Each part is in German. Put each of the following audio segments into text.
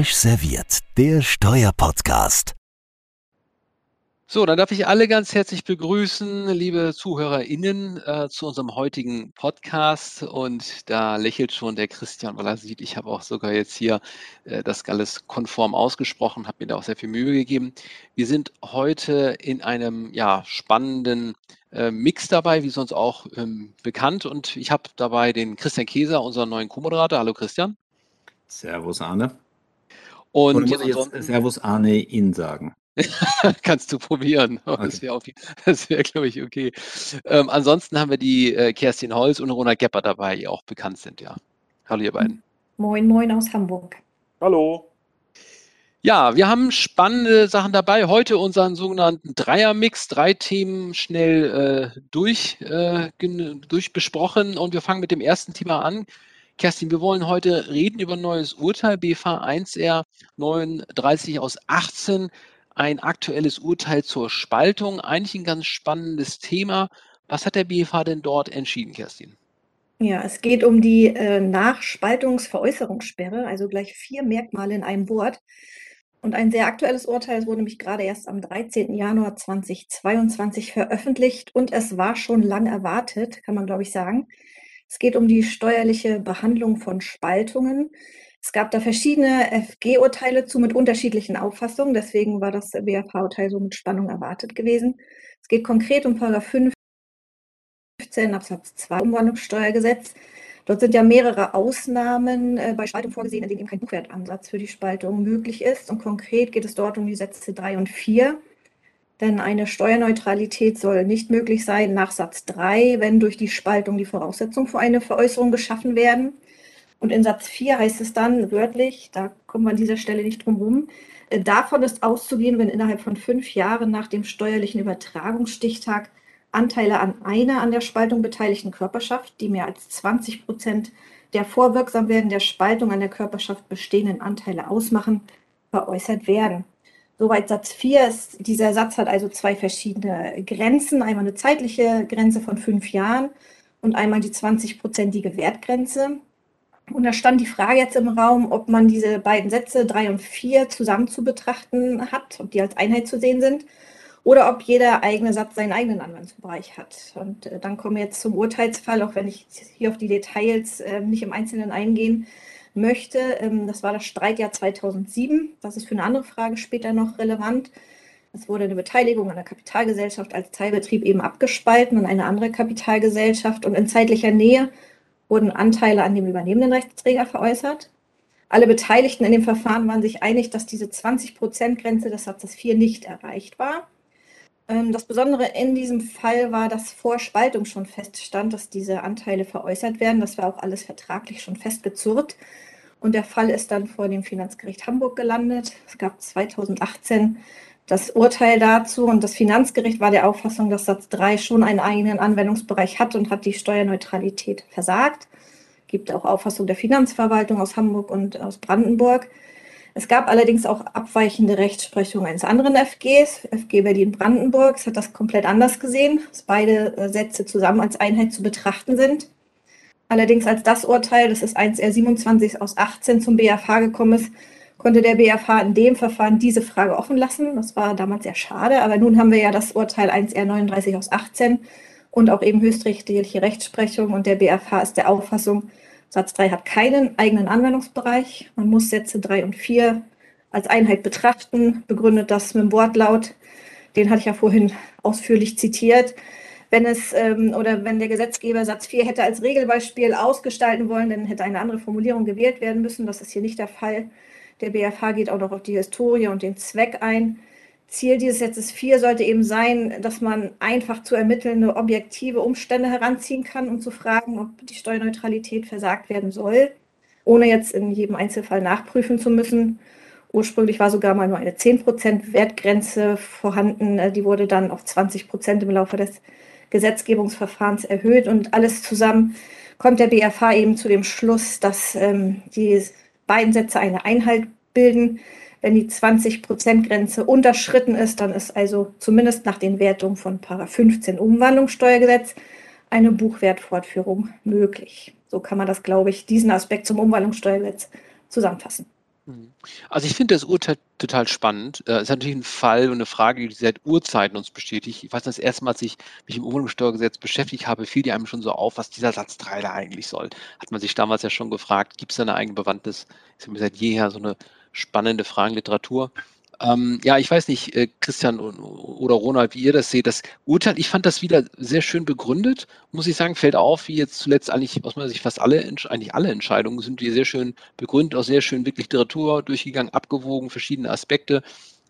Frisch serviert, der Steuerpodcast. So, dann darf ich alle ganz herzlich begrüßen, liebe ZuhörerInnen, äh, zu unserem heutigen Podcast. Und da lächelt schon der Christian, weil er sieht, ich habe auch sogar jetzt hier äh, das alles konform ausgesprochen, habe mir da auch sehr viel Mühe gegeben. Wir sind heute in einem ja, spannenden äh, Mix dabei, wie sonst auch ähm, bekannt. Und ich habe dabei den Christian Käser, unseren neuen Co-Moderator. Hallo Christian. Servus Arne. Und Oder muss ich jetzt Servus Arne in sagen? Kannst du probieren. Okay. Das wäre, wär, glaube ich, okay. Ähm, ansonsten haben wir die äh, Kerstin Holz und Rona Gepper dabei, die auch bekannt sind, ja. Hallo, ihr beiden. Moin, moin aus Hamburg. Hallo. Ja, wir haben spannende Sachen dabei. Heute unseren sogenannten Dreier-Mix, drei Themen schnell äh, durch, äh, durchbesprochen und wir fangen mit dem ersten Thema an. Kerstin, wir wollen heute reden über ein neues Urteil, BFH 1R 39 aus 18 ein aktuelles Urteil zur Spaltung. Eigentlich ein ganz spannendes Thema. Was hat der BFH denn dort entschieden, Kerstin? Ja, es geht um die äh, Nachspaltungsveräußerungssperre, also gleich vier Merkmale in einem Wort. Und ein sehr aktuelles Urteil, wurde nämlich gerade erst am 13. Januar 2022 veröffentlicht und es war schon lang erwartet, kann man glaube ich sagen. Es geht um die steuerliche Behandlung von Spaltungen. Es gab da verschiedene FG-Urteile zu mit unterschiedlichen Auffassungen. Deswegen war das BFH-Urteil so mit Spannung erwartet gewesen. Es geht konkret um Paragraph 15 Absatz 2 Umwandlungssteuergesetz. Dort sind ja mehrere Ausnahmen äh, bei Spaltung vorgesehen, in denen eben kein Buchwertansatz für die Spaltung möglich ist. Und konkret geht es dort um die Sätze 3 und 4. Denn eine Steuerneutralität soll nicht möglich sein nach Satz 3, wenn durch die Spaltung die Voraussetzungen für eine Veräußerung geschaffen werden. Und in Satz 4 heißt es dann wörtlich, da kommen wir an dieser Stelle nicht drum herum, äh, davon ist auszugehen, wenn innerhalb von fünf Jahren nach dem steuerlichen Übertragungsstichtag Anteile an einer an der Spaltung beteiligten Körperschaft, die mehr als 20 Prozent der vorwirksam werden der Spaltung an der Körperschaft bestehenden Anteile ausmachen, veräußert werden. Soweit Satz 4 ist. Dieser Satz hat also zwei verschiedene Grenzen. Einmal eine zeitliche Grenze von fünf Jahren und einmal die 20-prozentige Wertgrenze. Und da stand die Frage jetzt im Raum, ob man diese beiden Sätze drei und vier zusammen zu betrachten hat, ob die als Einheit zu sehen sind oder ob jeder eigene Satz seinen eigenen Anwendungsbereich hat. Und äh, dann kommen wir jetzt zum Urteilsfall, auch wenn ich hier auf die Details äh, nicht im Einzelnen eingehen möchte. Ähm, das war das Streitjahr 2007. Das ist für eine andere Frage später noch relevant. Es wurde eine Beteiligung an der Kapitalgesellschaft als Teilbetrieb eben abgespalten und eine andere Kapitalgesellschaft und in zeitlicher Nähe wurden Anteile an dem übernehmenden Rechtsträger veräußert. Alle Beteiligten in dem Verfahren waren sich einig, dass diese 20-Prozent-Grenze des Satzes 4 nicht erreicht war. Ähm, das Besondere in diesem Fall war, dass vor Spaltung schon feststand, dass diese Anteile veräußert werden. Das war auch alles vertraglich schon festgezurrt. Und der Fall ist dann vor dem Finanzgericht Hamburg gelandet. Es gab 2018 das Urteil dazu und das Finanzgericht war der Auffassung, dass Satz 3 schon einen eigenen Anwendungsbereich hat und hat die Steuerneutralität versagt. Gibt auch Auffassung der Finanzverwaltung aus Hamburg und aus Brandenburg. Es gab allerdings auch abweichende Rechtsprechung eines anderen FGs, FG Berlin-Brandenburg. Hat das komplett anders gesehen, dass beide äh, Sätze zusammen als Einheit zu betrachten sind. Allerdings als das Urteil, das ist 1R27 aus 18 zum BAV gekommen ist, konnte der BFH in dem Verfahren diese Frage offen lassen. Das war damals sehr schade, aber nun haben wir ja das Urteil 1R39 aus 18 und auch eben höchstrichterliche Rechtsprechung und der BFH ist der Auffassung, Satz 3 hat keinen eigenen Anwendungsbereich. Man muss Sätze 3 und 4 als Einheit betrachten, begründet das mit dem Wortlaut. Den hatte ich ja vorhin ausführlich zitiert. Wenn es ähm, oder wenn der Gesetzgeber Satz 4 hätte als Regelbeispiel ausgestalten wollen, dann hätte eine andere Formulierung gewählt werden müssen. Das ist hier nicht der Fall. Der BFH geht auch noch auf die Historie und den Zweck ein. Ziel dieses Satzes 4 sollte eben sein, dass man einfach zu ermittelnde objektive Umstände heranziehen kann, um zu fragen, ob die Steuerneutralität versagt werden soll, ohne jetzt in jedem Einzelfall nachprüfen zu müssen. Ursprünglich war sogar mal nur eine 10% Wertgrenze vorhanden. Äh, die wurde dann auf 20% im Laufe des Gesetzgebungsverfahrens erhöht und alles zusammen kommt der BFH eben zu dem Schluss, dass ähm, die beiden Sätze eine Einheit bilden. Wenn die 20-Prozent-Grenze unterschritten ist, dann ist also zumindest nach den Wertungen von 15 Umwandlungssteuergesetz eine Buchwertfortführung möglich. So kann man das, glaube ich, diesen Aspekt zum Umwandlungssteuergesetz zusammenfassen. Mhm. Also ich finde das Urteil total spannend. Es äh, ist natürlich ein Fall und eine Frage, die seit Urzeiten uns bestätigt. Ich weiß, das erste Mal, als ich mich im Umweltsteuergesetz beschäftigt habe, fiel die einem schon so auf, was dieser Satz 3 da eigentlich soll. Hat man sich damals ja schon gefragt, gibt es da eine eigene Bewandtnis? Ist mir seit jeher so eine spannende Fragenliteratur. Ähm, ja, ich weiß nicht, äh, Christian oder Ronald, wie ihr das seht. Das Urteil, ich fand das wieder sehr schön begründet, muss ich sagen, fällt auf, wie jetzt zuletzt eigentlich aus meiner Sicht fast alle, eigentlich alle Entscheidungen sind die sehr schön begründet, auch sehr schön wirklich Literatur durchgegangen, abgewogen, verschiedene Aspekte.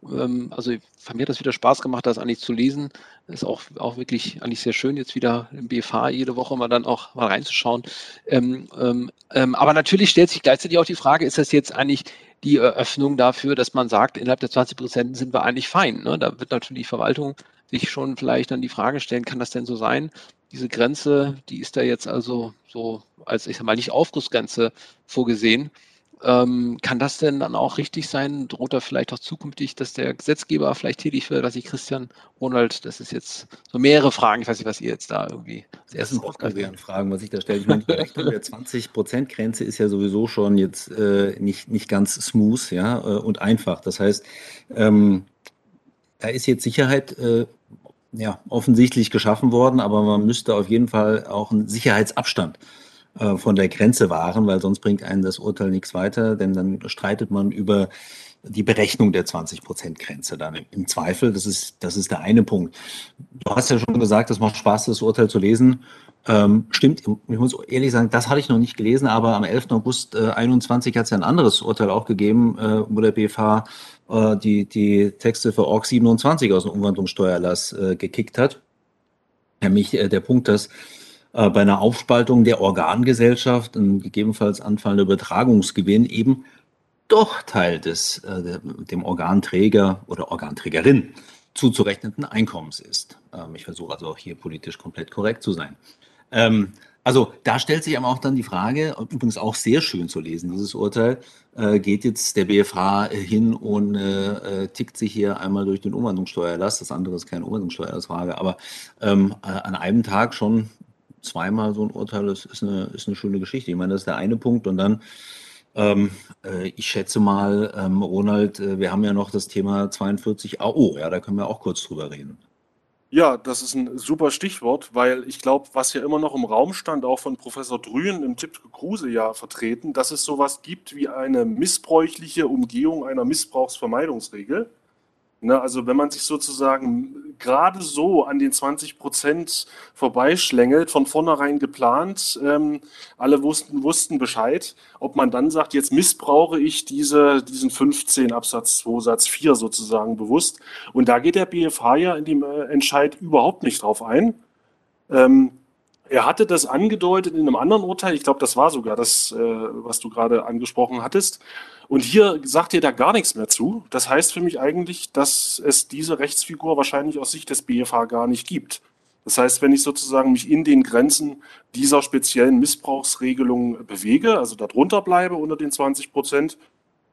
Ähm, also mir hat das wieder Spaß gemacht, das eigentlich zu lesen. Ist auch, auch wirklich eigentlich sehr schön, jetzt wieder im BFH jede Woche mal dann auch mal reinzuschauen. Ähm, ähm, ähm, aber natürlich stellt sich gleichzeitig auch die Frage, ist das jetzt eigentlich die Eröffnung dafür, dass man sagt, innerhalb der 20 Prozent sind wir eigentlich fein. Ne? Da wird natürlich die Verwaltung sich schon vielleicht dann die Frage stellen, kann das denn so sein? Diese Grenze, die ist da jetzt also so als, ich sag mal, nicht Aufgussgrenze vorgesehen. Ähm, kann das denn dann auch richtig sein? Droht da vielleicht auch zukünftig, dass der Gesetzgeber vielleicht tätig wird? Dass ich Christian Ronald, das ist jetzt so mehrere Fragen. Ich weiß nicht, was ihr jetzt da irgendwie als erstes aufgreifen Fragen, was ich da stelle. Ich meine, die Berechnung der 20%-Grenze ist ja sowieso schon jetzt äh, nicht, nicht ganz smooth ja, äh, und einfach. Das heißt, ähm, da ist jetzt Sicherheit äh, ja, offensichtlich geschaffen worden, aber man müsste auf jeden Fall auch einen Sicherheitsabstand äh, von der Grenze wahren, weil sonst bringt einen das Urteil nichts weiter, denn dann streitet man über die Berechnung der 20-Prozent-Grenze dann im Zweifel. Das ist, das ist der eine Punkt. Du hast ja schon gesagt, es macht Spaß, das Urteil zu lesen. Ähm, stimmt, ich muss ehrlich sagen, das hatte ich noch nicht gelesen, aber am 11. August äh, 21 hat es ja ein anderes Urteil auch gegeben, äh, wo der BFH äh, die, die Texte für ORG 27 aus dem Umwandlungssteuererlass äh, gekickt hat. Nämlich äh, der Punkt, dass äh, bei einer Aufspaltung der Organgesellschaft, ein gegebenenfalls anfallender Übertragungsgewinn eben doch Teil des äh, dem Organträger oder Organträgerin zuzurechnenden Einkommens ist. Ähm, ich versuche also auch hier politisch komplett korrekt zu sein. Ähm, also da stellt sich aber auch dann die Frage, übrigens auch sehr schön zu lesen, dieses Urteil, äh, geht jetzt der BFH hin und äh, tickt sich hier einmal durch den Umwandlungssteuerlass, das andere ist keine Umwandlungssteuerlassfrage, aber ähm, äh, an einem Tag schon zweimal so ein Urteil ist, ist, eine, ist eine schöne Geschichte. Ich meine, das ist der eine Punkt. Und dann, ähm, äh, ich schätze mal, ähm, Ronald, äh, wir haben ja noch das Thema 42 AO. Ja, da können wir auch kurz drüber reden. Ja, das ist ein super Stichwort, weil ich glaube, was ja immer noch im Raum stand, auch von Professor Drühen im Tipp Kruse ja vertreten, dass es sowas gibt wie eine missbräuchliche Umgehung einer Missbrauchsvermeidungsregel. Ne, also wenn man sich sozusagen gerade so an den 20 Prozent vorbeischlängelt, von vornherein geplant, ähm, alle wussten, wussten Bescheid, ob man dann sagt, jetzt missbrauche ich diese, diesen 15 Absatz 2 Satz 4 sozusagen bewusst. Und da geht der BFH ja in dem äh, Entscheid überhaupt nicht drauf ein. Ähm, er hatte das angedeutet in einem anderen Urteil, ich glaube, das war sogar das, äh, was du gerade angesprochen hattest. Und hier sagt ihr da gar nichts mehr zu. Das heißt für mich eigentlich, dass es diese Rechtsfigur wahrscheinlich aus Sicht des BFH gar nicht gibt. Das heißt, wenn ich sozusagen mich in den Grenzen dieser speziellen Missbrauchsregelung bewege, also darunter bleibe unter den 20 Prozent,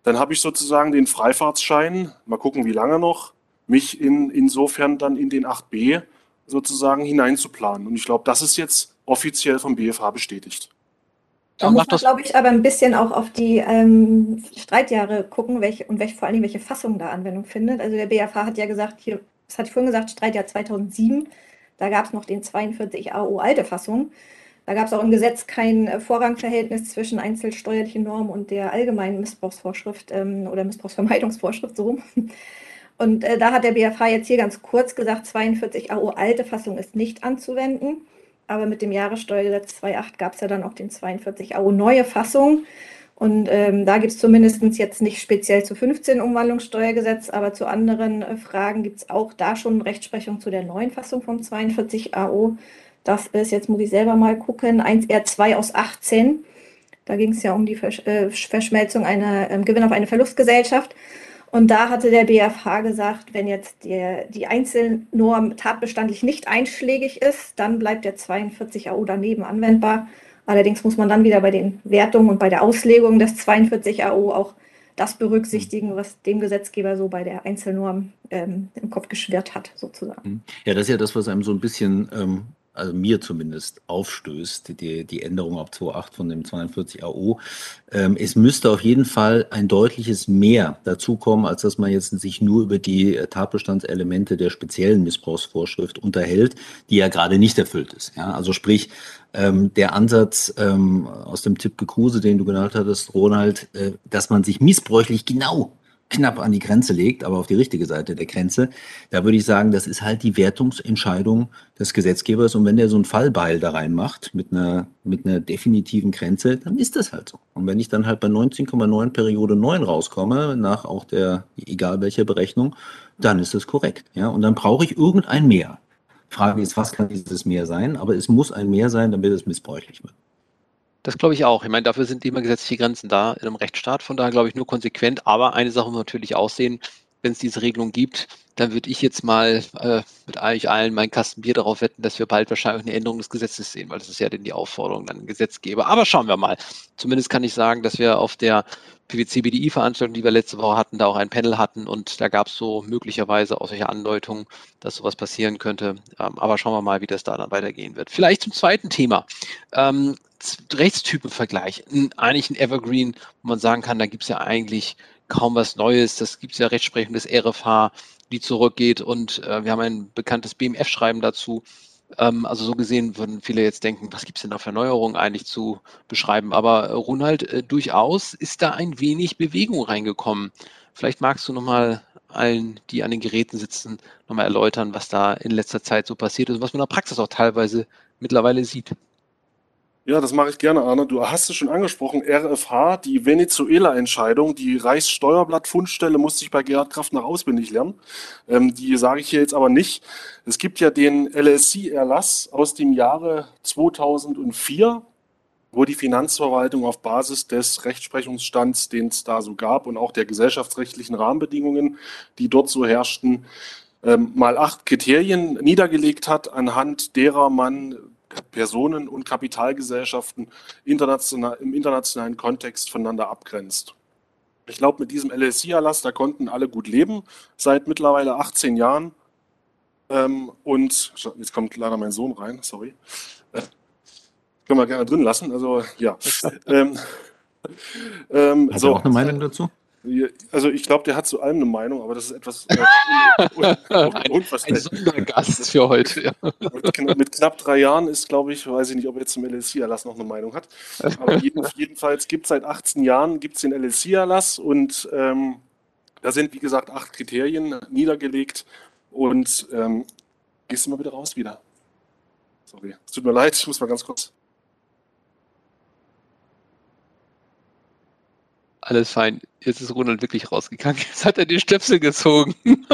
dann habe ich sozusagen den Freifahrtsschein, mal gucken, wie lange noch, mich in, insofern dann in den 8b sozusagen hineinzuplanen. Und ich glaube, das ist jetzt offiziell vom BFH bestätigt. Da muss man, glaube ich, aber ein bisschen auch auf die ähm, Streitjahre gucken welche, und welche, vor allem welche Fassung da Anwendung findet. Also der BFH hat ja gesagt, hier, das hatte ich vorhin gesagt, Streitjahr 2007, da gab es noch den 42 AO alte Fassung. Da gab es auch im Gesetz kein äh, Vorrangverhältnis zwischen einzelsteuerlichen Normen und der allgemeinen Missbrauchsvorschrift ähm, oder Missbrauchsvermeidungsvorschrift so rum. Und äh, da hat der BFH jetzt hier ganz kurz gesagt, 42 AO alte Fassung ist nicht anzuwenden. Aber mit dem Jahressteuergesetz 2.8 gab es ja dann auch den 42 AO neue Fassung. Und ähm, da gibt es zumindest jetzt nicht speziell zu 15 Umwandlungssteuergesetz, aber zu anderen äh, Fragen gibt es auch da schon Rechtsprechung zu der neuen Fassung vom 42 AO. Das ist, jetzt muss ich selber mal gucken, 1R2 aus 18. Da ging es ja um die Versch äh, Verschmelzung einer ähm, Gewinn auf eine Verlustgesellschaft. Und da hatte der BFH gesagt, wenn jetzt der, die Einzelnorm tatbestandlich nicht einschlägig ist, dann bleibt der 42 AO daneben anwendbar. Allerdings muss man dann wieder bei den Wertungen und bei der Auslegung des 42 AO auch das berücksichtigen, was dem Gesetzgeber so bei der Einzelnorm ähm, im Kopf geschwirrt hat, sozusagen. Ja, das ist ja das, was einem so ein bisschen ähm, also mir zumindest aufstößt, die, die Änderung ab 2.8 von dem 42 AO. Ähm, es müsste auf jeden Fall ein deutliches Mehr dazukommen, als dass man jetzt sich nur über die Tatbestandselemente der speziellen Missbrauchsvorschrift unterhält, die ja gerade nicht erfüllt ist. Ja, also sprich, ähm, der Ansatz ähm, aus dem Tipp Kruse, den du genannt hattest, Ronald, äh, dass man sich missbräuchlich genau knapp an die Grenze legt, aber auf die richtige Seite der Grenze, da würde ich sagen, das ist halt die Wertungsentscheidung des Gesetzgebers. Und wenn der so ein Fallbeil da reinmacht mit einer, mit einer definitiven Grenze, dann ist das halt so. Und wenn ich dann halt bei 19,9 Periode 9 rauskomme, nach auch der, egal welcher Berechnung, dann ist das korrekt. Ja, und dann brauche ich irgendein Mehr. Frage ist, was kann dieses Mehr sein? Aber es muss ein Mehr sein, damit es missbräuchlich wird. Das glaube ich auch. Ich meine, dafür sind immer gesetzliche Grenzen da in einem Rechtsstaat. Von daher glaube ich nur konsequent. Aber eine Sache muss natürlich auch sehen, wenn es diese Regelung gibt, dann würde ich jetzt mal äh, mit eigentlich allen meinen Kasten Bier darauf wetten, dass wir bald wahrscheinlich eine Änderung des Gesetzes sehen, weil das ist ja denn die Aufforderung an den Gesetzgeber. Aber schauen wir mal. Zumindest kann ich sagen, dass wir auf der PwC-BDI-Veranstaltung, die wir letzte Woche hatten, da auch ein Panel hatten und da gab es so möglicherweise auch solche Andeutungen, dass sowas passieren könnte. Ähm, aber schauen wir mal, wie das da dann weitergehen wird. Vielleicht zum zweiten Thema. Ähm, Rechtstypenvergleich. Eigentlich ein Evergreen, wo man sagen kann, da gibt es ja eigentlich kaum was Neues. Das gibt es ja Rechtsprechung des RFH, die zurückgeht und äh, wir haben ein bekanntes BMF-Schreiben dazu. Ähm, also so gesehen würden viele jetzt denken, was gibt es denn da für Neuerungen eigentlich zu beschreiben? Aber äh, Ronald, äh, durchaus ist da ein wenig Bewegung reingekommen. Vielleicht magst du nochmal allen, die an den Geräten sitzen, nochmal erläutern, was da in letzter Zeit so passiert ist und was man in der Praxis auch teilweise mittlerweile sieht. Ja, das mache ich gerne, Arne. Du hast es schon angesprochen, RFH, die Venezuela-Entscheidung, die Reichssteuerblatt-Fundstelle musste ich bei Gerhard Kraft nach auswendig lernen. Ähm, die sage ich hier jetzt aber nicht. Es gibt ja den LSC-Erlass aus dem Jahre 2004, wo die Finanzverwaltung auf Basis des Rechtsprechungsstands, den es da so gab und auch der gesellschaftsrechtlichen Rahmenbedingungen, die dort so herrschten, ähm, mal acht Kriterien niedergelegt hat, anhand derer man Personen und Kapitalgesellschaften international, im internationalen Kontext voneinander abgrenzt. Ich glaube, mit diesem LSI-Erlass, da konnten alle gut leben, seit mittlerweile 18 Jahren. Ähm, und jetzt kommt leider mein Sohn rein, sorry. Äh, können wir gerne drin lassen. Also ja. ähm, ähm, Hat so. auch eine Meinung dazu? Also ich glaube, der hat zu allem eine Meinung, aber das ist etwas äh, unverständlich. Ein Gast für heute. Ja. Mit, knapp drei Jahren ist, glaube ich, weiß ich nicht, ob er jetzt zum LSI-Erlass noch eine Meinung hat. Aber jeden, jedenfalls gibt es seit 18 Jahren gibt's den LSI-Erlass und ähm, da sind, wie gesagt, acht Kriterien niedergelegt und ähm, gehst du mal bitte raus wieder. Sorry, es tut mir leid, ich muss mal ganz kurz. Alles fein. Jetzt ist Ronald wirklich rausgegangen. Jetzt hat er die Stöpsel gezogen.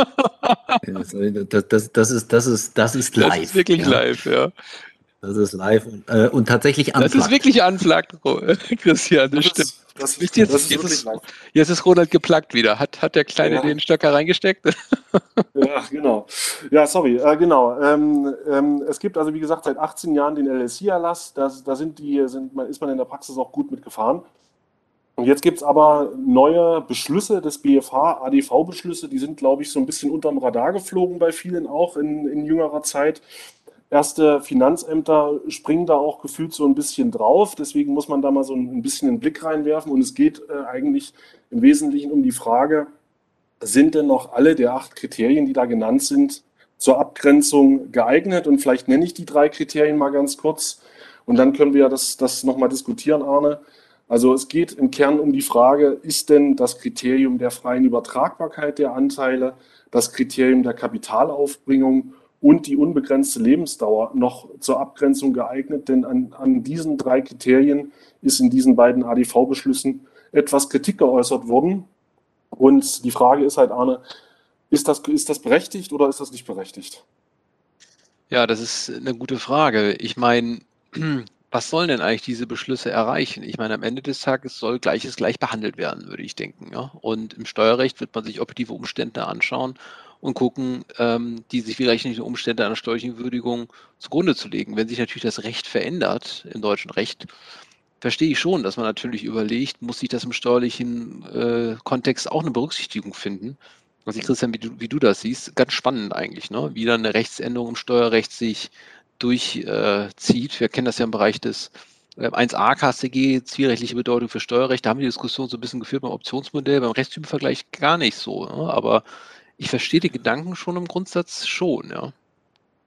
das, das, das, ist, das, ist, das ist live. Das ist wirklich ja. live, ja. Das ist live und, äh, und tatsächlich unplugged. Das ist wirklich unplugged, Christian, das, das stimmt. Ist, das, ist, jetzt, das ist jetzt, ist, jetzt ist Ronald geplagt wieder. Hat, hat der Kleine ja. den Stöcker reingesteckt? ja, genau. Ja, sorry, äh, genau. Ähm, ähm, es gibt also, wie gesagt, seit 18 Jahren den LSI-Erlass. Da, da sind die, sind, ist man in der Praxis auch gut mitgefahren. Und jetzt gibt es aber neue Beschlüsse des BFH, ADV-Beschlüsse, die sind, glaube ich, so ein bisschen unterm Radar geflogen bei vielen auch in, in jüngerer Zeit. Erste Finanzämter springen da auch gefühlt so ein bisschen drauf. Deswegen muss man da mal so ein bisschen einen Blick reinwerfen. Und es geht äh, eigentlich im Wesentlichen um die Frage, sind denn noch alle der acht Kriterien, die da genannt sind, zur Abgrenzung geeignet? Und vielleicht nenne ich die drei Kriterien mal ganz kurz. Und dann können wir das, das nochmal diskutieren, Arne. Also es geht im Kern um die Frage, ist denn das Kriterium der freien Übertragbarkeit der Anteile, das Kriterium der Kapitalaufbringung und die unbegrenzte Lebensdauer noch zur Abgrenzung geeignet? Denn an, an diesen drei Kriterien ist in diesen beiden ADV-Beschlüssen etwas Kritik geäußert worden. Und die Frage ist halt, Arne, ist das, ist das berechtigt oder ist das nicht berechtigt? Ja, das ist eine gute Frage. Ich meine, was sollen denn eigentlich diese Beschlüsse erreichen? Ich meine, am Ende des Tages soll Gleiches gleich behandelt werden, würde ich denken. Ja? Und im Steuerrecht wird man sich objektive Umstände anschauen und gucken, ähm, die sich vielleicht nicht Umstände einer steuerlichen Würdigung zugrunde zu legen. Wenn sich natürlich das Recht verändert im deutschen Recht, verstehe ich schon, dass man natürlich überlegt, muss sich das im steuerlichen äh, Kontext auch eine Berücksichtigung finden. Also Christian, wie du, wie du das siehst, ganz spannend eigentlich, ne? wie dann eine Rechtsänderung im Steuerrecht sich durchzieht. Wir kennen das ja im Bereich des 1a KStG, zielrechtliche Bedeutung für Steuerrecht, da haben wir die Diskussion so ein bisschen geführt beim Optionsmodell, beim Rechtstypenvergleich gar nicht so. Ne? Aber ich verstehe die Gedanken schon im Grundsatz schon, ja.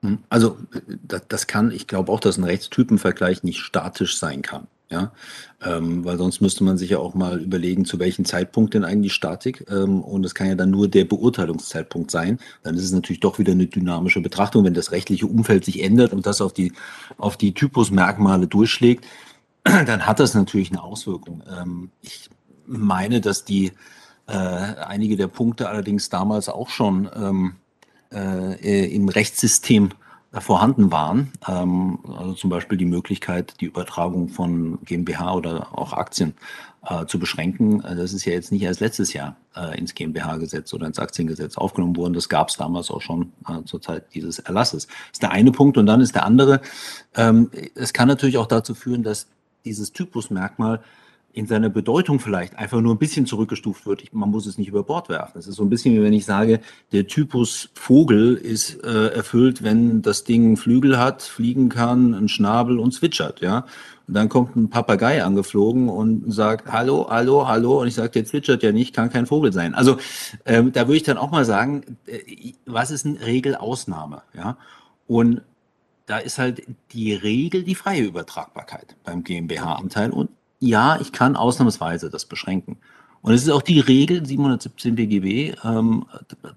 Hm, also das, das kann, ich glaube auch, dass ein Rechtstypenvergleich nicht statisch sein kann. Ja, ähm, weil sonst müsste man sich ja auch mal überlegen, zu welchem Zeitpunkt denn eigentlich Statik. Ähm, und das kann ja dann nur der Beurteilungszeitpunkt sein. Dann ist es natürlich doch wieder eine dynamische Betrachtung, wenn das rechtliche Umfeld sich ändert und das auf die, auf die Typusmerkmale durchschlägt, dann hat das natürlich eine Auswirkung. Ähm, ich meine, dass die äh, einige der Punkte allerdings damals auch schon ähm, äh, im Rechtssystem vorhanden waren. Ähm, also zum Beispiel die Möglichkeit, die Übertragung von GmbH oder auch Aktien äh, zu beschränken. Äh, das ist ja jetzt nicht erst letztes Jahr äh, ins GmbH-Gesetz oder ins Aktiengesetz aufgenommen worden. Das gab es damals auch schon äh, zur Zeit dieses Erlasses. Das ist der eine Punkt. Und dann ist der andere, ähm, es kann natürlich auch dazu führen, dass dieses Typusmerkmal in seiner Bedeutung vielleicht einfach nur ein bisschen zurückgestuft wird. Ich, man muss es nicht über Bord werfen. Es ist so ein bisschen wie wenn ich sage, der Typus Vogel ist äh, erfüllt, wenn das Ding Flügel hat, fliegen kann, einen Schnabel und zwitschert, ja. Und dann kommt ein Papagei angeflogen und sagt, hallo, hallo, hallo. Und ich sage, der zwitschert ja nicht, kann kein Vogel sein. Also ähm, da würde ich dann auch mal sagen, äh, was ist eine Regelausnahme, ja? Und da ist halt die Regel die freie Übertragbarkeit beim GmbH-Anteil und ja, ich kann ausnahmsweise das beschränken. Und es ist auch die Regel 717 BGB ähm,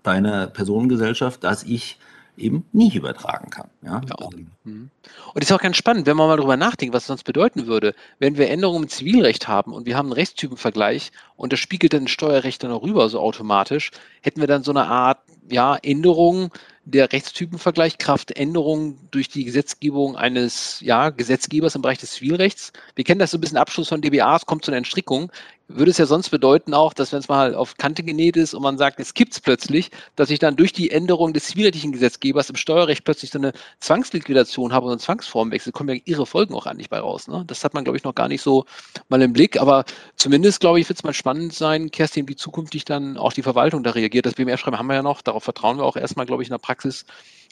bei einer Personengesellschaft, dass ich eben nicht übertragen kann. Ja? ja. Mhm. Und es ist auch ganz spannend, wenn man mal darüber nachdenkt, was es sonst bedeuten würde, wenn wir Änderungen im Zivilrecht haben und wir haben einen Rechtstypenvergleich und das spiegelt dann Steuerrecht dann auch rüber so automatisch, hätten wir dann so eine Art ja, Änderung der Rechtstypenvergleich Kraft Änderung durch die Gesetzgebung eines ja, Gesetzgebers im Bereich des Zivilrechts. Wir kennen das so ein bisschen Abschluss von DBAs, kommt zu einer Entstrickung. Würde es ja sonst bedeuten auch, dass wenn es mal auf Kante genäht ist und man sagt, es gibt es plötzlich, dass ich dann durch die Änderung des zivilrechtlichen Gesetzgebers im Steuerrecht plötzlich so eine Zwangsliquidation habe und einen Zwangsformwechsel, kommen ja ihre Folgen auch eigentlich bei raus. Ne? Das hat man, glaube ich, noch gar nicht so mal im Blick. Aber zumindest, glaube ich, wird es mal spannend sein, Kerstin, wie zukünftig dann auch die Verwaltung da reagiert. Das BMR-Schreiben haben wir ja noch, darauf vertrauen wir auch erstmal, glaube ich, in der Praxis.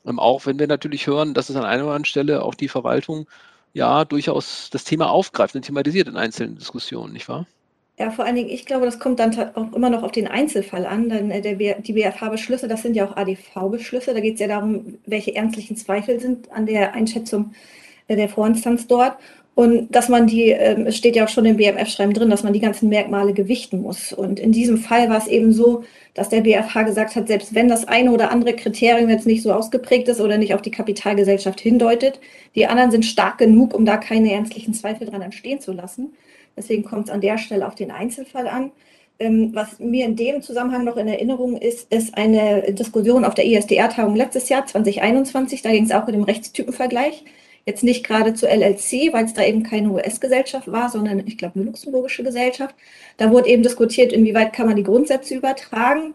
Ähm, auch wenn wir natürlich hören, dass es an einer oder anderen Stelle auch die Verwaltung ja durchaus das Thema aufgreift und thematisiert in einzelnen Diskussionen, nicht wahr? Ja, vor allen Dingen, ich glaube, das kommt dann auch immer noch auf den Einzelfall an. Denn äh, der, die BFH-Beschlüsse, das sind ja auch ADV-Beschlüsse. Da geht es ja darum, welche ernstlichen Zweifel sind an der Einschätzung äh, der Vorinstanz dort. Und dass man die, ähm, es steht ja auch schon im BMF-Schreiben drin, dass man die ganzen Merkmale gewichten muss. Und in diesem Fall war es eben so, dass der BFH gesagt hat, selbst wenn das eine oder andere Kriterium jetzt nicht so ausgeprägt ist oder nicht auf die Kapitalgesellschaft hindeutet, die anderen sind stark genug, um da keine ernstlichen Zweifel dran entstehen zu lassen. Deswegen kommt es an der Stelle auf den Einzelfall an. Ähm, was mir in dem Zusammenhang noch in Erinnerung ist, ist eine Diskussion auf der ISDR-Tagung letztes Jahr, 2021. Da ging es auch um den Rechtstypenvergleich. Jetzt nicht gerade zu LLC, weil es da eben keine US-Gesellschaft war, sondern ich glaube eine luxemburgische Gesellschaft. Da wurde eben diskutiert, inwieweit kann man die Grundsätze übertragen.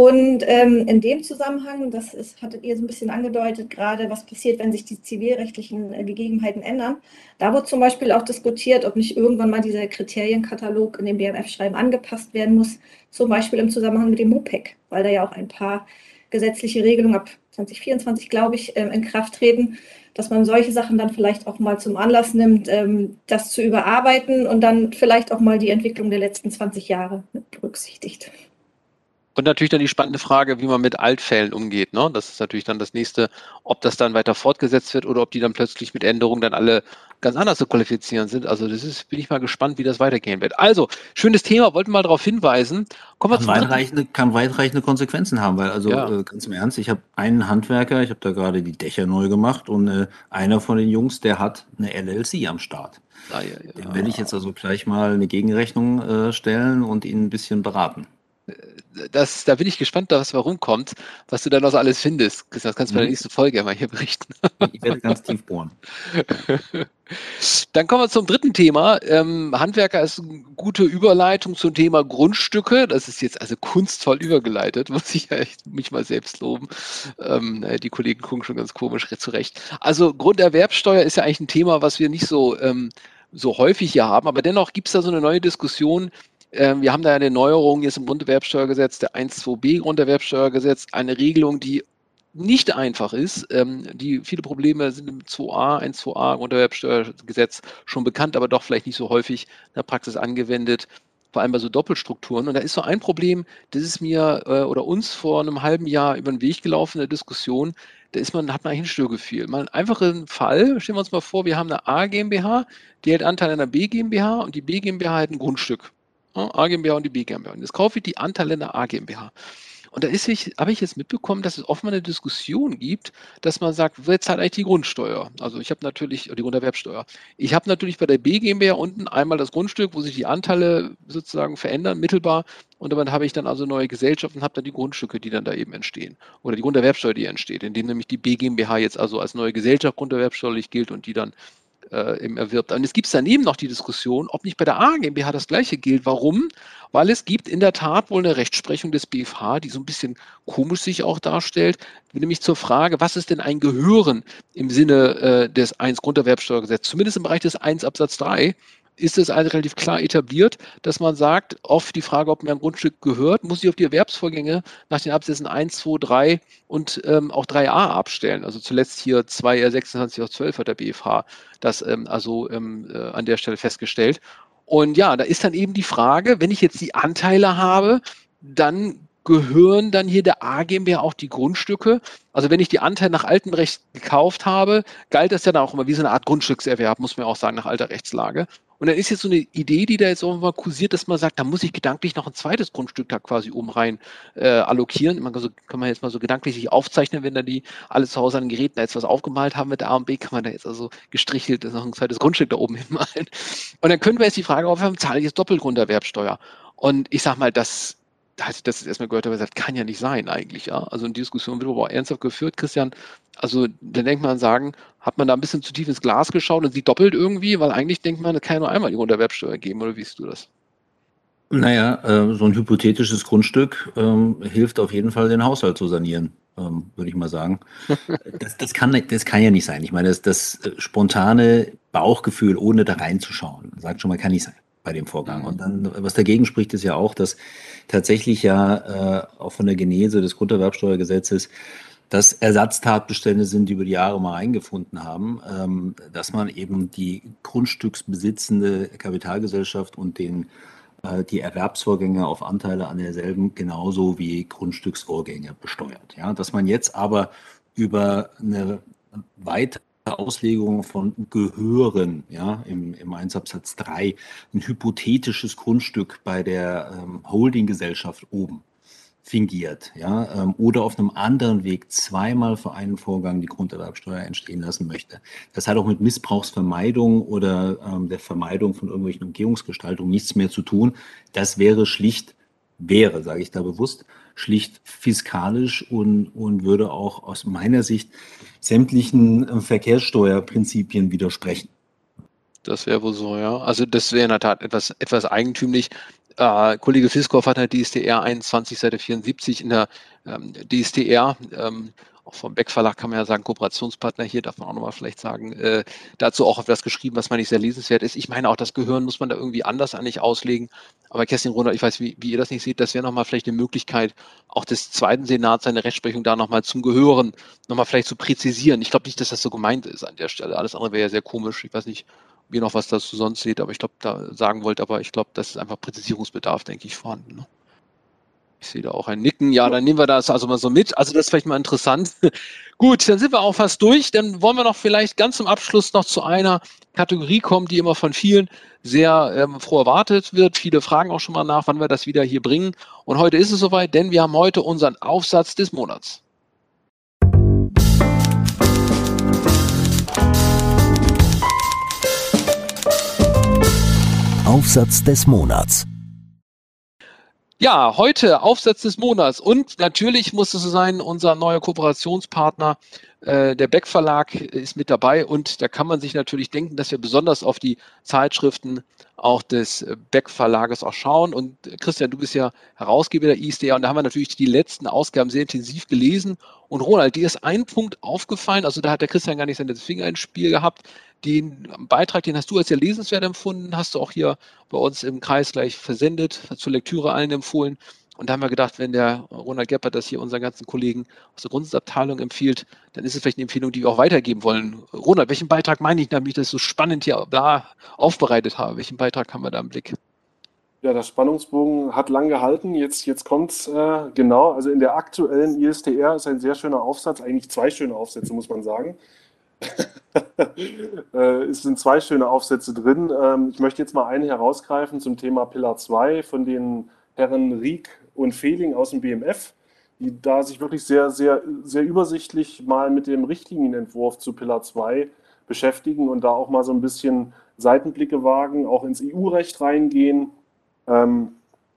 Und ähm, in dem Zusammenhang, das ist, hattet ihr so ein bisschen angedeutet, gerade was passiert, wenn sich die zivilrechtlichen äh, Gegebenheiten ändern. Da wurde zum Beispiel auch diskutiert, ob nicht irgendwann mal dieser Kriterienkatalog in dem BMF-Schreiben angepasst werden muss, zum Beispiel im Zusammenhang mit dem MOPEC, weil da ja auch ein paar gesetzliche Regelungen ab 2024, glaube ich, äh, in Kraft treten, dass man solche Sachen dann vielleicht auch mal zum Anlass nimmt, ähm, das zu überarbeiten und dann vielleicht auch mal die Entwicklung der letzten 20 Jahre mit berücksichtigt. Und natürlich dann die spannende Frage, wie man mit Altfällen umgeht. Ne? Das ist natürlich dann das nächste, ob das dann weiter fortgesetzt wird oder ob die dann plötzlich mit Änderungen dann alle ganz anders zu qualifizieren sind. Also das ist, bin ich mal gespannt, wie das weitergehen wird. Also, schönes Thema, wollten mal darauf hinweisen. Kommen wir kann, weitreichende, kann weitreichende Konsequenzen haben, weil also ja. äh, ganz im Ernst, ich habe einen Handwerker, ich habe da gerade die Dächer neu gemacht und äh, einer von den Jungs, der hat eine LLC am Start. Ah, ja, ja. Dem werde ich jetzt also gleich mal eine Gegenrechnung äh, stellen und ihn ein bisschen beraten das, da bin ich gespannt, was warum kommt, was du dann noch so alles findest. Das kannst du bei der mhm. nächsten Folge mal hier berichten. Ich werde ganz tief bohren. Dann kommen wir zum dritten Thema. Ähm, Handwerker ist eine gute Überleitung zum Thema Grundstücke. Das ist jetzt also kunstvoll übergeleitet, muss ich echt mich mal selbst loben. Ähm, die Kollegen gucken schon ganz komisch zurecht. Also Grunderwerbsteuer ist ja eigentlich ein Thema, was wir nicht so, ähm, so häufig hier haben, aber dennoch gibt es da so eine neue Diskussion, wir haben da eine Neuerung jetzt im Grunderwerbsteuergesetz, der 1.2b Grunderwerbsteuergesetz, eine Regelung, die nicht einfach ist. Ähm, die viele Probleme sind im 2a, 1 2a Grunderwerbsteuergesetz schon bekannt, aber doch vielleicht nicht so häufig in der Praxis angewendet vor allem bei so Doppelstrukturen. Und da ist so ein Problem, das ist mir äh, oder uns vor einem halben Jahr über den Weg gelaufen in der Diskussion. Da ist man, hat man eigentlich ein Störgefühl. Mal einen einfachen Fall, stellen wir uns mal vor, wir haben eine A GmbH, die hält Anteil einer B GmbH und die B GmbH hat ein Grundstück. A GmbH und die B GmbH. Und jetzt kaufe ich die Anteile einer A GmbH. Und da ist ich, habe ich jetzt mitbekommen, dass es mal eine Diskussion gibt, dass man sagt, wer zahlt eigentlich die Grundsteuer? Also ich habe natürlich, die Grunderwerbsteuer. Ich habe natürlich bei der B GmbH unten einmal das Grundstück, wo sich die Anteile sozusagen verändern, mittelbar. Und dann habe ich dann also neue Gesellschaften und habe dann die Grundstücke, die dann da eben entstehen. Oder die Grunderwerbsteuer, die entsteht, indem nämlich die B GmbH jetzt also als neue Gesellschaft grunderwerbsteuerlich gilt und die dann äh, eben erwirbt. Und es gibt daneben noch die Diskussion, ob nicht bei der A GmbH das gleiche gilt. Warum? Weil es gibt in der Tat wohl eine Rechtsprechung des BFH, die so ein bisschen komisch sich auch darstellt, nämlich zur Frage, was ist denn ein Gehören im Sinne äh, des 1 Grunderwerbsteuergesetzes, zumindest im Bereich des 1 Absatz 3 ist es also relativ klar etabliert, dass man sagt, auf die Frage, ob mir ein Grundstück gehört, muss ich auf die Erwerbsvorgänge nach den Absätzen 1, 2, 3 und ähm, auch 3a abstellen. Also zuletzt hier 2R 26 aus 12 hat der BFH das ähm, also ähm, äh, an der Stelle festgestellt. Und ja, da ist dann eben die Frage, wenn ich jetzt die Anteile habe, dann gehören dann hier der A GmbH auch die Grundstücke. Also wenn ich die Anteile nach altem Recht gekauft habe, galt das ja dann auch immer wie so eine Art Grundstückserwerb, muss man auch sagen, nach alter Rechtslage. Und dann ist jetzt so eine Idee, die da jetzt auch mal kursiert, dass man sagt, da muss ich gedanklich noch ein zweites Grundstück da quasi oben rein äh, allokieren. Man kann, so, kann man jetzt mal so gedanklich sich aufzeichnen, wenn da die alle zu Hause an den Geräten da jetzt was aufgemalt haben mit der A und B, kann man da jetzt also gestrichelt noch ein zweites Grundstück da oben hinmalen. Und dann können wir jetzt die Frage aufwerfen, zahle ich jetzt Doppelgrunderwerbsteuer? Und ich sag mal, das als ich das erstmal gehört habe, gesagt, kann ja nicht sein eigentlich. Ja? Also die Diskussion wird aber auch ernsthaft geführt, Christian. Also dann denkt man sagen, hat man da ein bisschen zu tief ins Glas geschaut und sie doppelt irgendwie, weil eigentlich denkt man, es kann ja nur einmal die Grunderwerbsteuer geben, oder wie siehst du das? Naja, äh, so ein hypothetisches Grundstück ähm, hilft auf jeden Fall, den Haushalt zu sanieren, ähm, würde ich mal sagen. das, das, kann, das kann ja nicht sein. Ich meine, das, das äh, spontane Bauchgefühl, ohne da reinzuschauen, sagt schon mal, kann nicht sein bei dem Vorgang. Und dann, was dagegen spricht, ist ja auch, dass tatsächlich ja äh, auch von der Genese des Grunderwerbsteuergesetzes dass Ersatztatbestände sind, die über die Jahre mal eingefunden haben, ähm, dass man eben die grundstücksbesitzende Kapitalgesellschaft und den, äh, die Erwerbsvorgänge auf Anteile an derselben genauso wie Grundstücksvorgänge besteuert. Ja, dass man jetzt aber über eine weitere Auslegung von Gehören, ja, im, im Einsabsatz 3, ein hypothetisches Grundstück bei der ähm, Holdinggesellschaft oben fingiert, ja, ähm, oder auf einem anderen Weg zweimal für einen Vorgang die Grunderwerbsteuer entstehen lassen möchte. Das hat auch mit Missbrauchsvermeidung oder ähm, der Vermeidung von irgendwelchen Umgehungsgestaltungen nichts mehr zu tun. Das wäre schlicht, wäre, sage ich da bewusst, schlicht fiskalisch und, und würde auch aus meiner Sicht sämtlichen äh, Verkehrssteuerprinzipien widersprechen. Das wäre wohl so, ja. Also das wäre in der Tat etwas, etwas eigentümlich. Äh, Kollege Fiskow hat halt DSTR 21, Seite 74 in der ähm, DSTR, ähm, auch vom Beck Verlag kann man ja sagen, Kooperationspartner hier, darf man auch nochmal vielleicht sagen, äh, dazu auch etwas geschrieben, was man nicht sehr lesenswert ist. Ich meine auch, das Gehören muss man da irgendwie anders eigentlich auslegen. Aber Kerstin Runert, ich weiß, wie, wie ihr das nicht seht, das wäre nochmal vielleicht eine Möglichkeit, auch des zweiten Senats seine Rechtsprechung da nochmal zum Gehören nochmal vielleicht zu präzisieren. Ich glaube nicht, dass das so gemeint ist an der Stelle. Alles andere wäre ja sehr komisch. Ich weiß nicht, wie noch was dazu sonst seht, aber ich glaube, da sagen wollt, aber ich glaube, das ist einfach Präzisierungsbedarf, denke ich, vorhanden. Ne? Ich sehe da auch ein Nicken. Ja, dann nehmen wir das also mal so mit. Also das ist vielleicht mal interessant. Gut, dann sind wir auch fast durch. Dann wollen wir noch vielleicht ganz zum Abschluss noch zu einer Kategorie kommen, die immer von vielen sehr ähm, froh erwartet wird. Viele fragen auch schon mal nach, wann wir das wieder hier bringen. Und heute ist es soweit, denn wir haben heute unseren Aufsatz des Monats. Aufsatz des Monats. Ja, heute Aufsatz des Monats und natürlich muss es so sein, unser neuer Kooperationspartner, äh, der Beck Verlag, ist mit dabei und da kann man sich natürlich denken, dass wir besonders auf die Zeitschriften auch des Beck Verlages auch schauen. Und Christian, du bist ja Herausgeber der ISDA und da haben wir natürlich die letzten Ausgaben sehr intensiv gelesen. Und Ronald, dir ist ein Punkt aufgefallen, also da hat der Christian gar nicht seine Finger ins Spiel gehabt. Den Beitrag, den hast du als sehr lesenswert empfunden, hast du auch hier bei uns im Kreis gleich versendet, zur Lektüre allen empfohlen. Und da haben wir gedacht, wenn der Ronald Geppert das hier unseren ganzen Kollegen aus der Grundsatzabteilung empfiehlt, dann ist es vielleicht eine Empfehlung, die wir auch weitergeben wollen. Ronald, welchen Beitrag meine ich, damit ich das so spannend hier da aufbereitet habe? Welchen Beitrag haben wir da im Blick? Ja, der Spannungsbogen hat lang gehalten. Jetzt, jetzt es äh, genau. Also in der aktuellen ISTR ist ein sehr schöner Aufsatz, eigentlich zwei schöne Aufsätze, muss man sagen. äh, es sind zwei schöne Aufsätze drin. Ähm, ich möchte jetzt mal einen herausgreifen zum Thema Pillar 2 von den Herren Rieck und Fehling aus dem BMF, die da sich wirklich sehr, sehr, sehr übersichtlich mal mit dem Richtlinienentwurf zu Pillar 2 beschäftigen und da auch mal so ein bisschen Seitenblicke wagen, auch ins EU-Recht reingehen ähm,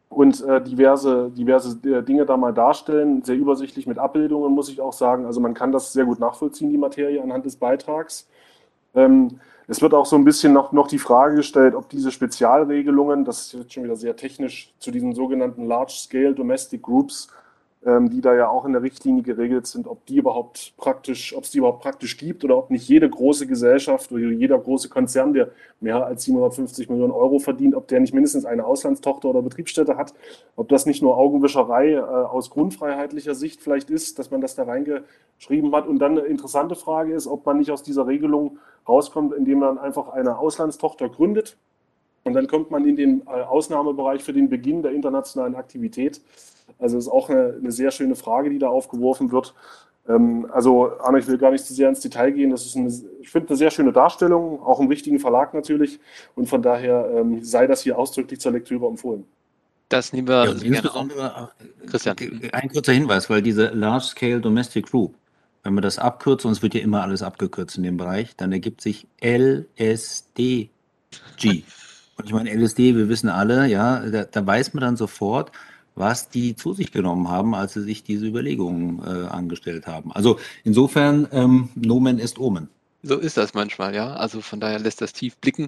und äh, diverse, diverse äh, Dinge da mal darstellen, sehr übersichtlich mit Abbildungen, muss ich auch sagen. Also man kann das sehr gut nachvollziehen, die Materie anhand des Beitrags. Ähm, es wird auch so ein bisschen noch, noch die Frage gestellt, ob diese Spezialregelungen, das ist jetzt schon wieder sehr technisch, zu diesen sogenannten Large-Scale Domestic Groups die da ja auch in der Richtlinie geregelt sind, ob die überhaupt praktisch, ob es die überhaupt praktisch gibt oder ob nicht jede große Gesellschaft oder jeder große Konzern, der mehr als 750 Millionen Euro verdient, ob der nicht mindestens eine Auslandstochter oder Betriebsstätte hat, ob das nicht nur Augenwischerei äh, aus grundfreiheitlicher Sicht vielleicht ist, dass man das da reingeschrieben hat. Und dann eine interessante Frage ist, ob man nicht aus dieser Regelung rauskommt, indem man einfach eine Auslandstochter gründet. Und dann kommt man in den äh, Ausnahmebereich für den Beginn der internationalen Aktivität. Also ist auch eine, eine sehr schöne Frage, die da aufgeworfen wird. Ähm, also Arne, ich will gar nicht zu sehr ins Detail gehen. Das ist eine, ich finde eine sehr schöne Darstellung, auch im richtigen Verlag natürlich. Und von daher ähm, sei das hier ausdrücklich zur Lektüre empfohlen. Das nehmen wir ja, insbesondere äh, Christian. Ein kurzer Hinweis, weil diese Large Scale Domestic Group, wenn man das abkürzt, und es wird ja immer alles abgekürzt in dem Bereich, dann ergibt sich LSDG. Und ich meine, LSD, wir wissen alle, ja, da, da weiß man dann sofort, was die zu sich genommen haben, als sie sich diese Überlegungen äh, angestellt haben. Also insofern, ähm, Nomen ist Omen. So ist das manchmal, ja. Also von daher lässt das tief blicken.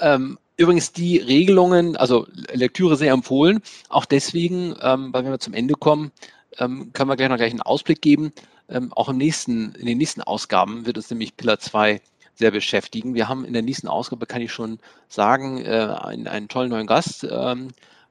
Ähm, übrigens die Regelungen, also Lektüre sehr empfohlen, auch deswegen, ähm, weil wenn wir zum Ende kommen, ähm, können wir gleich noch gleich einen Ausblick geben. Ähm, auch im nächsten, in den nächsten Ausgaben wird uns nämlich Pillar 2 sehr beschäftigen. Wir haben in der nächsten Ausgabe, kann ich schon sagen, äh, einen, einen tollen neuen Gast.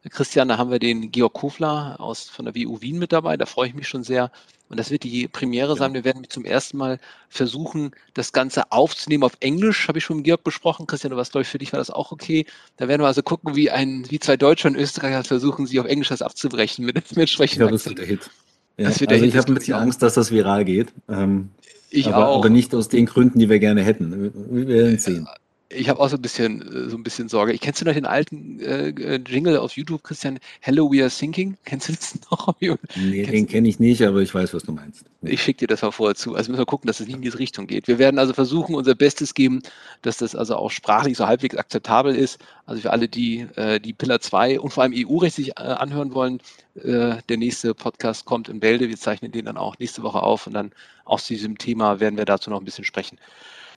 Christian, da haben wir den Georg Kofler aus, von der WU Wien mit dabei. Da freue ich mich schon sehr. Und das wird die Premiere sein. Wir werden zum ersten Mal versuchen, das Ganze aufzunehmen auf Englisch. Habe ich schon mit Georg besprochen. Christian, du warst, glaube ich, für dich war das auch okay. Da werden wir also gucken, wie ein, wie zwei Deutsche und Österreicher versuchen, sich auf Englisch das abzubrechen mit, mit entsprechenden. Ja, das wird der Hit. Ja, also ich habe ein bisschen Angst, dass das viral geht. Ähm, ich aber, auch. Aber nicht aus den Gründen, die wir gerne hätten. Wir werden sehen ich habe auch so ein bisschen äh, so ein bisschen Sorge. Ich kennst du noch den alten äh, äh, Jingle auf YouTube, Christian? Hello, we are thinking. Kennst du das noch? nee, kennst den kenne ich nicht, aber ich weiß, was du meinst. Ich schicke dir das mal vorher zu. Also müssen wir gucken, dass es nicht in diese Richtung geht. Wir werden also versuchen, unser Bestes geben, dass das also auch sprachlich so halbwegs akzeptabel ist. Also für alle, die äh, die Pillar 2 und vor allem EU-Recht sich äh, anhören wollen, äh, der nächste Podcast kommt in Bälde. Wir zeichnen den dann auch nächste Woche auf und dann aus diesem Thema werden wir dazu noch ein bisschen sprechen.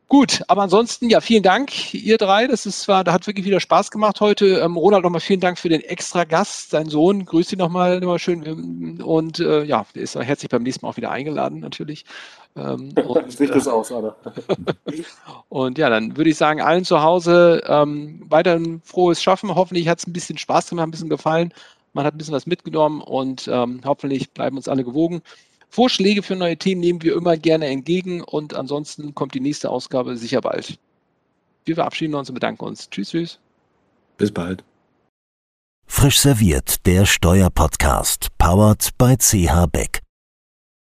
Gut, aber ansonsten, ja, vielen Dank, ihr drei. Das ist war, da hat wirklich wieder Spaß gemacht heute. Ähm, Ronald, nochmal vielen Dank für den extra Gast. Sein Sohn, grüß ihn nochmal, nochmal schön. Und äh, ja, der ist herzlich beim nächsten Mal auch wieder eingeladen, natürlich. Ähm, und, Richt das äh, aus, Anna. und ja, dann würde ich sagen, allen zu Hause ähm, weiterhin frohes Schaffen. Hoffentlich hat es ein bisschen Spaß gemacht, ein bisschen gefallen. Man hat ein bisschen was mitgenommen und ähm, hoffentlich bleiben uns alle gewogen. Vorschläge für neue Themen nehmen wir immer gerne entgegen und ansonsten kommt die nächste Ausgabe sicher bald. Wir verabschieden uns und bedanken uns. Tschüss, tschüss. Bis bald. Frisch serviert, der Steuerpodcast, powered by CH Beck.